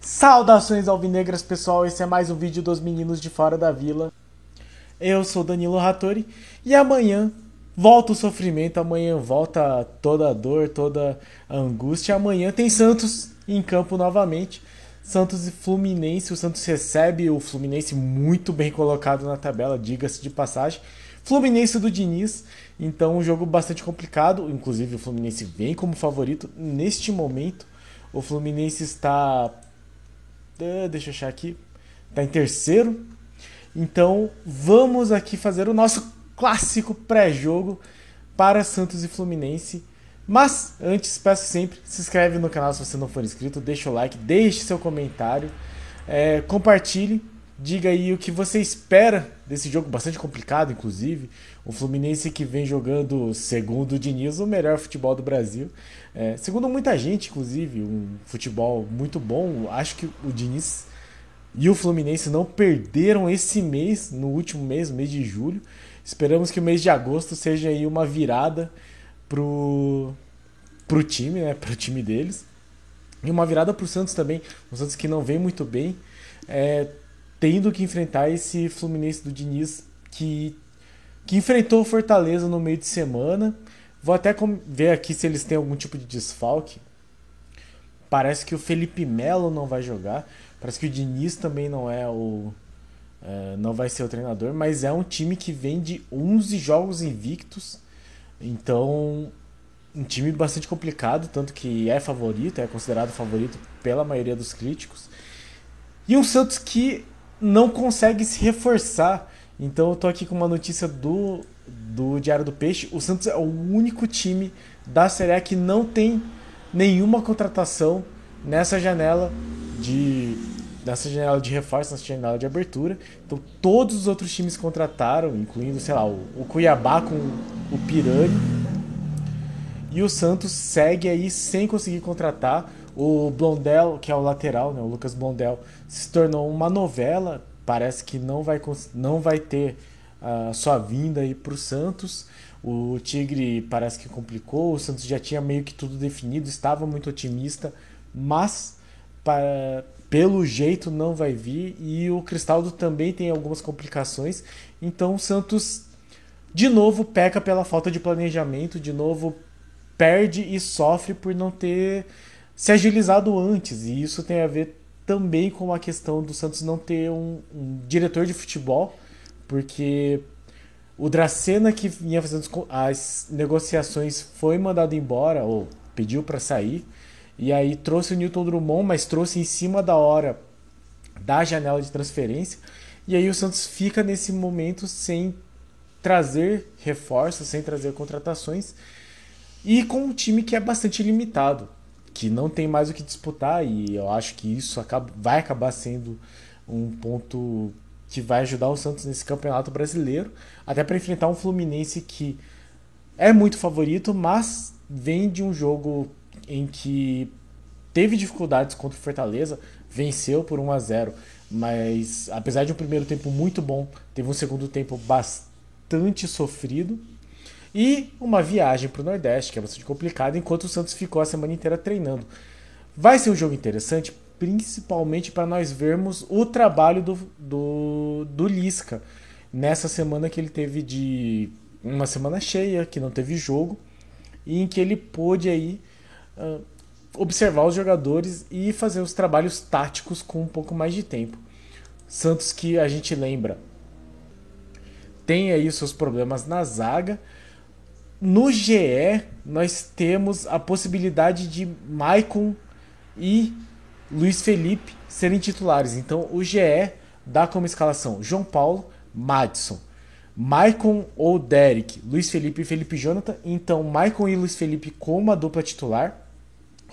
Saudações alvinegras, pessoal. Esse é mais um vídeo dos meninos de fora da vila. Eu sou Danilo Rattori e amanhã volta o sofrimento, amanhã volta toda a dor, toda a angústia. Amanhã tem Santos em campo novamente. Santos e Fluminense. O Santos recebe o Fluminense muito bem colocado na tabela, diga-se de passagem. Fluminense do Diniz, então um jogo bastante complicado. Inclusive, o Fluminense vem como favorito neste momento. O Fluminense está ah, deixa eu achar aqui. Está em terceiro. Então vamos aqui fazer o nosso clássico pré-jogo para Santos e Fluminense. Mas antes, peço sempre, se inscreve no canal se você não for inscrito, deixa o like, deixe seu comentário, é, compartilhe, diga aí o que você espera desse jogo, bastante complicado, inclusive. O Fluminense que vem jogando, segundo o Diniz, o melhor futebol do Brasil. É, segundo muita gente, inclusive, um futebol muito bom. Acho que o Diniz e o Fluminense não perderam esse mês, no último mês, mês de julho. Esperamos que o mês de agosto seja aí uma virada pro, pro time, né? Pro time deles. E uma virada pro Santos também. O Santos que não vem muito bem. É, tendo que enfrentar esse Fluminense do Diniz que, que enfrentou o Fortaleza no meio de semana Vou até ver aqui se eles têm algum tipo de desfalque. Parece que o Felipe Melo não vai jogar. Parece que o Diniz também não é o. É, não vai ser o treinador, mas é um time que vem de 11 jogos invictos. Então, um time bastante complicado, tanto que é favorito, é considerado favorito pela maioria dos críticos. E um Santos que não consegue se reforçar. Então eu tô aqui com uma notícia do do Diário do Peixe, o Santos é o único time da Série A que não tem nenhuma contratação nessa janela de nessa janela de reforço, nessa janela de abertura. Então todos os outros times contrataram, incluindo, sei lá, o, o Cuiabá com o Pirani. E o Santos segue aí sem conseguir contratar. O Blondel, que é o lateral, né, o Lucas Blondel, se tornou uma novela. Parece que não vai, não vai ter a sua vinda aí para o Santos. O Tigre parece que complicou, o Santos já tinha meio que tudo definido, estava muito otimista, mas para, pelo jeito não vai vir. E o Cristaldo também tem algumas complicações, então o Santos de novo peca pela falta de planejamento, de novo perde e sofre por não ter se agilizado antes. E isso tem a ver também com a questão do Santos não ter um, um diretor de futebol porque o Dracena que vinha fazendo as negociações foi mandado embora ou pediu para sair e aí trouxe o Newton Drummond, mas trouxe em cima da hora da janela de transferência. E aí o Santos fica nesse momento sem trazer reforços, sem trazer contratações. E com um time que é bastante limitado, que não tem mais o que disputar. E eu acho que isso vai acabar sendo um ponto que vai ajudar o Santos nesse campeonato brasileiro, até para enfrentar um Fluminense que é muito favorito, mas vem de um jogo em que teve dificuldades contra o Fortaleza, venceu por 1 a 0, mas apesar de um primeiro tempo muito bom, teve um segundo tempo bastante sofrido. E uma viagem para o Nordeste, que é bastante complicada, enquanto o Santos ficou a semana inteira treinando. Vai ser um jogo interessante, principalmente para nós vermos o trabalho do, do, do Lisca nessa semana que ele teve de uma semana cheia, que não teve jogo, e em que ele pôde aí uh, observar os jogadores e fazer os trabalhos táticos com um pouco mais de tempo. Santos que a gente lembra tem aí seus problemas na zaga. No GE nós temos a possibilidade de Maicon e Luiz Felipe serem titulares. Então o GE dá como escalação João Paulo, Madison, Maicon ou Derek, Luiz Felipe e Felipe Jonathan. Então Maicon e Luiz Felipe como a dupla titular.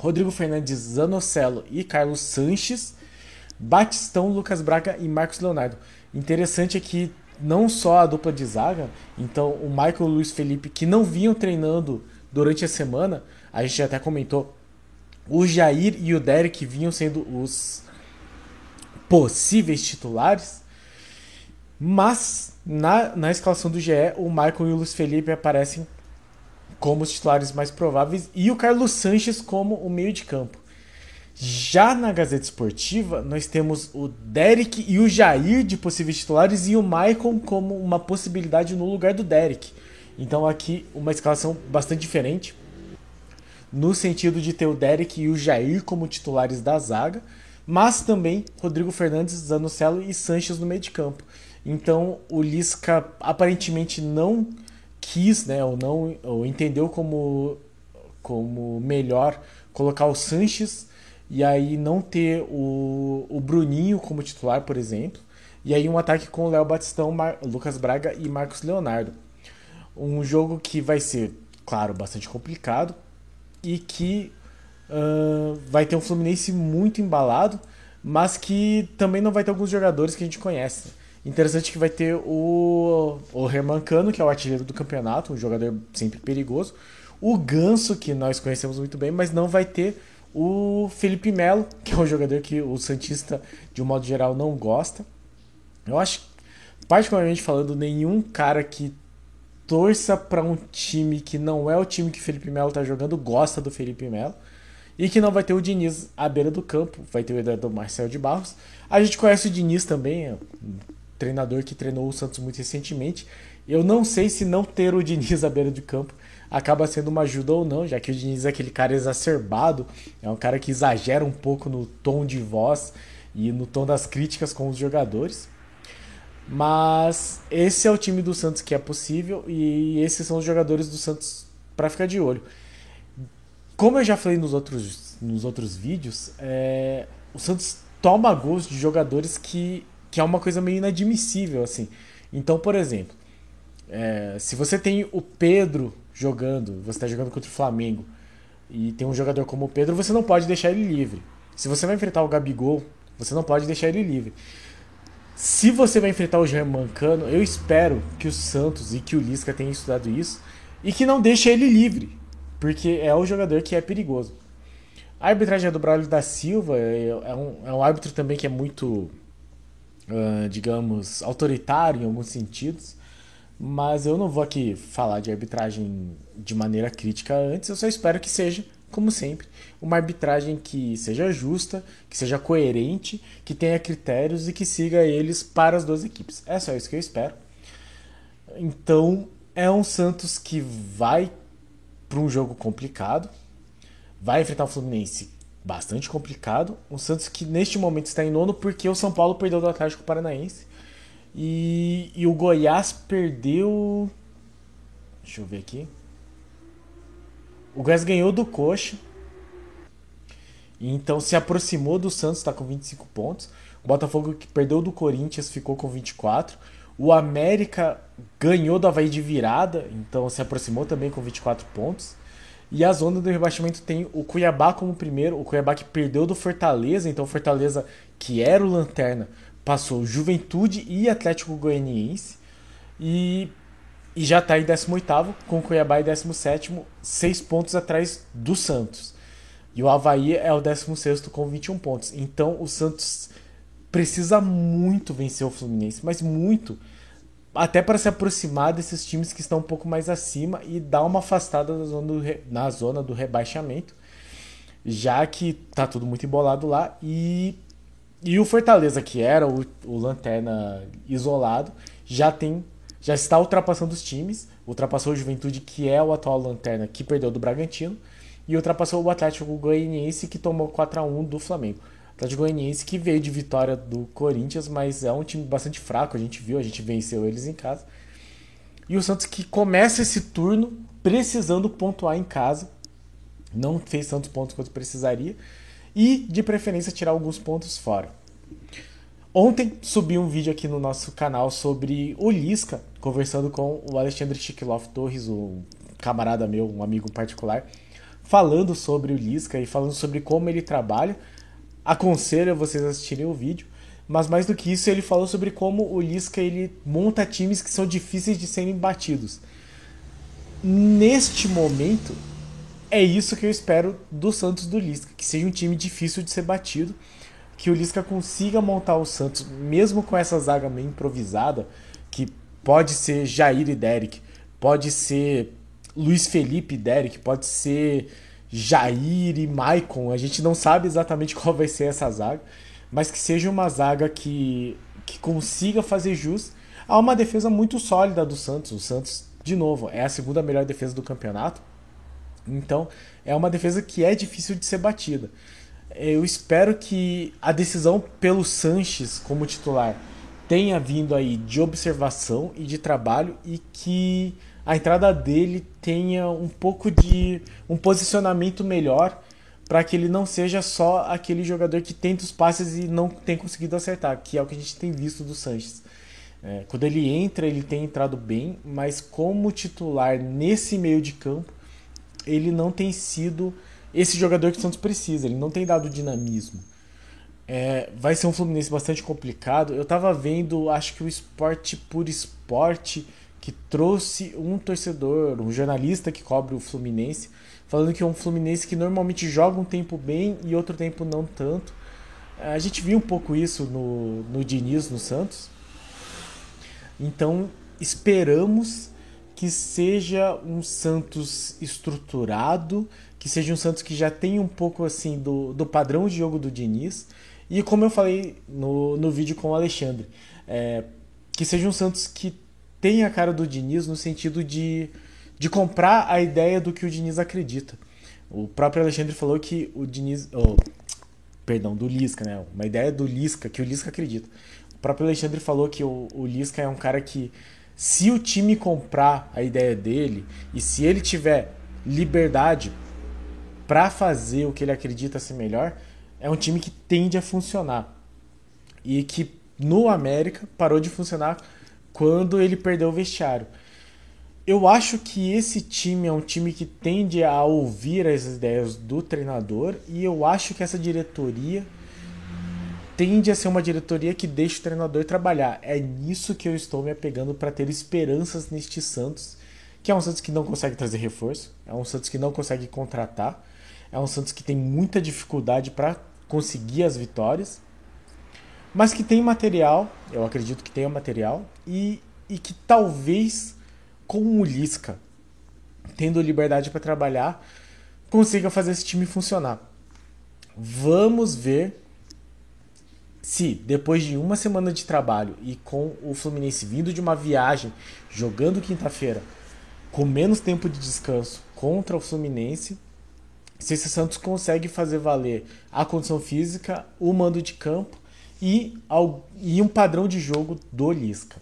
Rodrigo Fernandes, Zanocelo e Carlos Sanches. Batistão, Lucas Braga e Marcos Leonardo. Interessante é que não só a dupla de zaga, então o Michael e o Luiz Felipe, que não vinham treinando durante a semana, a gente até comentou o Jair e o Derek vinham sendo os possíveis titulares, mas na, na escalação do GE, o Michael e o Luiz Felipe aparecem como os titulares mais prováveis e o Carlos Sanches como o meio de campo. Já na Gazeta Esportiva, nós temos o Derek e o Jair de possíveis titulares e o Maicon como uma possibilidade no lugar do Derek. Então aqui uma escalação bastante diferente, no sentido de ter o Derek e o Jair como titulares da zaga, mas também Rodrigo Fernandes, Zanocelo e Sanches no meio de campo. Então o Lisca aparentemente não quis, né, ou não ou entendeu como como melhor colocar o Sanches e aí não ter o, o Bruninho como titular, por exemplo, e aí um ataque com Léo Batistão, Mar Lucas Braga e Marcos Leonardo. Um jogo que vai ser, claro, bastante complicado e que uh, vai ter um Fluminense muito embalado, mas que também não vai ter alguns jogadores que a gente conhece. Interessante que vai ter o, o Herman Cano, que é o artilheiro do campeonato, um jogador sempre perigoso. O Ganso, que nós conhecemos muito bem, mas não vai ter o Felipe Melo, que é um jogador que o Santista, de um modo geral, não gosta. Eu acho, particularmente falando, nenhum cara que torça para um time que não é o time que o Felipe Melo tá jogando gosta do Felipe Melo. E que não vai ter o Diniz à beira do campo, vai ter o Eduardo Marcel de Barros. A gente conhece o Diniz também, é treinador que treinou o Santos muito recentemente. Eu não sei se não ter o Diniz à beira de campo acaba sendo uma ajuda ou não, já que o Diniz é aquele cara exacerbado, é um cara que exagera um pouco no tom de voz e no tom das críticas com os jogadores. Mas esse é o time do Santos que é possível e esses são os jogadores do Santos para ficar de olho. Como eu já falei nos outros, nos outros vídeos, é, o Santos toma gols de jogadores que que é uma coisa meio inadmissível, assim. Então, por exemplo, é, se você tem o Pedro jogando, você está jogando contra o Flamengo, e tem um jogador como o Pedro, você não pode deixar ele livre. Se você vai enfrentar o Gabigol, você não pode deixar ele livre. Se você vai enfrentar o German Cano, eu espero que o Santos e que o Lisca tenham estudado isso e que não deixe ele livre, porque é o jogador que é perigoso. A arbitragem é do Braulio da Silva é, é um, é um árbitro também que é muito uh, digamos, autoritário em alguns sentidos. Mas eu não vou aqui falar de arbitragem de maneira crítica antes, eu só espero que seja, como sempre, uma arbitragem que seja justa, que seja coerente, que tenha critérios e que siga eles para as duas equipes. É só isso que eu espero. Então, é um Santos que vai para um jogo complicado, vai enfrentar o Fluminense bastante complicado. O Santos que neste momento está em nono porque o São Paulo perdeu do Atlético Paranaense. E, e o Goiás perdeu. Deixa eu ver aqui. O Goiás ganhou do Coxa. Então se aproximou do Santos, está com 25 pontos. O Botafogo que perdeu do Corinthians ficou com 24. O América ganhou do Havaí de virada, então se aproximou também com 24 pontos. E a zona do rebaixamento tem o Cuiabá como primeiro, o Cuiabá que perdeu do Fortaleza, então Fortaleza, que era o lanterna, passou Juventude e Atlético Goianiense. E, e já está em 18 com o Cuiabá em 17 seis pontos atrás do Santos. E o Havaí é o 16 com 21 pontos. Então o Santos precisa muito vencer o Fluminense, mas muito até para se aproximar desses times que estão um pouco mais acima e dar uma afastada na zona do, na zona do rebaixamento, já que tá tudo muito embolado lá. E e o Fortaleza que era o, o lanterna isolado já tem já está ultrapassando os times, ultrapassou o Juventude que é o atual lanterna que perdeu do Bragantino. E ultrapassou o Atlético Goianiense que tomou 4 a 1 do Flamengo. Atlético Goianiense que veio de vitória do Corinthians, mas é um time bastante fraco, a gente viu, a gente venceu eles em casa. E o Santos que começa esse turno precisando pontuar em casa, não fez tantos pontos quanto precisaria, e de preferência tirar alguns pontos fora. Ontem subi um vídeo aqui no nosso canal sobre o Lisca, conversando com o Alexandre Chiquilov Torres, um camarada meu, um amigo particular, falando sobre o Lisca e falando sobre como ele trabalha aconselho vocês assistirem o vídeo. Mas mais do que isso, ele falou sobre como o Lisca ele monta times que são difíceis de serem batidos. Neste momento, é isso que eu espero do Santos do Lisca, que seja um time difícil de ser batido, que o Lisca consiga montar o Santos, mesmo com essa zaga meio improvisada, que pode ser Jair e Derek, pode ser Luiz Felipe, Derek, pode ser Jair e Maicon. A gente não sabe exatamente qual vai ser essa zaga, mas que seja uma zaga que, que consiga fazer jus a uma defesa muito sólida do Santos. O Santos, de novo, é a segunda melhor defesa do campeonato. Então, é uma defesa que é difícil de ser batida. Eu espero que a decisão pelo Sanches como titular tenha vindo aí de observação e de trabalho e que a entrada dele tenha um pouco de um posicionamento melhor para que ele não seja só aquele jogador que tenta os passes e não tem conseguido acertar, que é o que a gente tem visto do Sanches. É, quando ele entra, ele tem entrado bem, mas como titular nesse meio de campo, ele não tem sido esse jogador que o Santos precisa, ele não tem dado dinamismo. É, vai ser um Fluminense bastante complicado. Eu tava vendo, acho que o Esporte por Esporte, que trouxe um torcedor, um jornalista que cobre o Fluminense, falando que é um Fluminense que normalmente joga um tempo bem e outro tempo não tanto. A gente viu um pouco isso no, no Diniz, no Santos. Então, esperamos que seja um Santos estruturado, que seja um Santos que já tem um pouco assim do, do padrão de jogo do Diniz. E como eu falei no, no vídeo com o Alexandre, é, que seja um Santos que tenha a cara do Diniz no sentido de, de comprar a ideia do que o Diniz acredita. O próprio Alexandre falou que o Diniz. Oh, perdão, do Lisca, né? Uma ideia do Lisca, que o Lisca acredita. O próprio Alexandre falou que o, o Lisca é um cara que se o time comprar a ideia dele e se ele tiver liberdade para fazer o que ele acredita ser melhor, é um time que tende a funcionar. E que no América parou de funcionar quando ele perdeu o vestiário. Eu acho que esse time é um time que tende a ouvir as ideias do treinador e eu acho que essa diretoria tende a ser uma diretoria que deixa o treinador trabalhar. É nisso que eu estou me apegando para ter esperanças neste Santos, que é um Santos que não consegue trazer reforço, é um Santos que não consegue contratar, é um Santos que tem muita dificuldade para conseguir as vitórias, mas que tem material, eu acredito que tenha material, e, e que talvez com o Lisca, tendo liberdade para trabalhar, consiga fazer esse time funcionar. Vamos ver se depois de uma semana de trabalho e com o Fluminense vindo de uma viagem, jogando quinta-feira, com menos tempo de descanso contra o Fluminense, se esse Santos consegue fazer valer a condição física, o mando de campo e, ao, e um padrão de jogo do Lisca.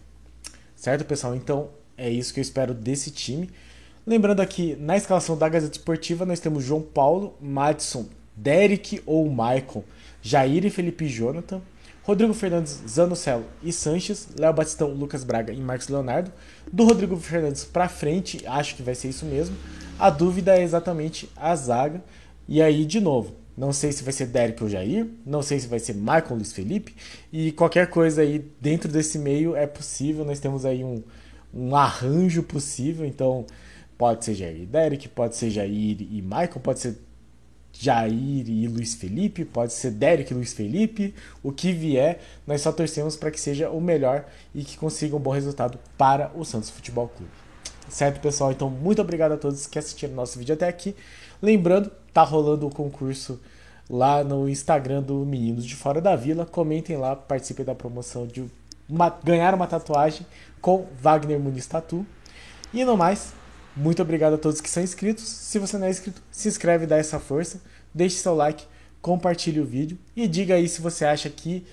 Certo, pessoal? Então é isso que eu espero desse time. Lembrando aqui, na escalação da Gazeta Esportiva, nós temos João Paulo, Madison, Derek ou Maicon Jair e Felipe Jonathan, Rodrigo Fernandes, Zanocelo e Sanches, Léo Batistão, Lucas Braga e Marcos Leonardo. Do Rodrigo Fernandes para frente, acho que vai ser isso mesmo. A dúvida é exatamente a zaga. E aí, de novo, não sei se vai ser Derek ou Jair, não sei se vai ser Michael Luiz Felipe, e qualquer coisa aí dentro desse meio é possível. Nós temos aí um, um arranjo possível, então pode ser Jair e Derek, pode ser Jair e Michael, pode ser Jair e Luiz Felipe, pode ser Derek e Luiz Felipe, o que vier, nós só torcemos para que seja o melhor e que consiga um bom resultado para o Santos Futebol Clube. Certo, pessoal? Então, muito obrigado a todos que assistiram nosso vídeo até aqui. Lembrando, tá rolando o concurso lá no Instagram do Meninos de Fora da Vila. Comentem lá, participem da promoção de uma, ganhar uma tatuagem com Wagner Muniz Tatu. E no mais, muito obrigado a todos que são inscritos. Se você não é inscrito, se inscreve, dá essa força, deixe seu like, compartilhe o vídeo e diga aí se você acha que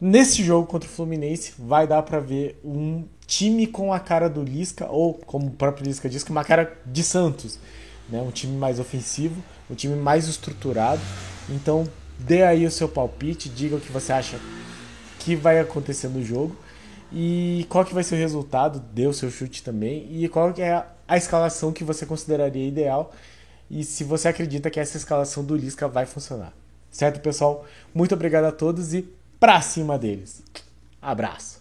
nesse jogo contra o Fluminense vai dar para ver um time com a cara do Lisca ou como o próprio Lisca diz, com uma cara de Santos, né? Um time mais ofensivo, um time mais estruturado. Então, dê aí o seu palpite, diga o que você acha que vai acontecer no jogo e qual que vai ser o resultado, dê o seu chute também e qual que é a escalação que você consideraria ideal e se você acredita que essa escalação do Lisca vai funcionar. Certo, pessoal? Muito obrigado a todos e pra cima deles. Abraço.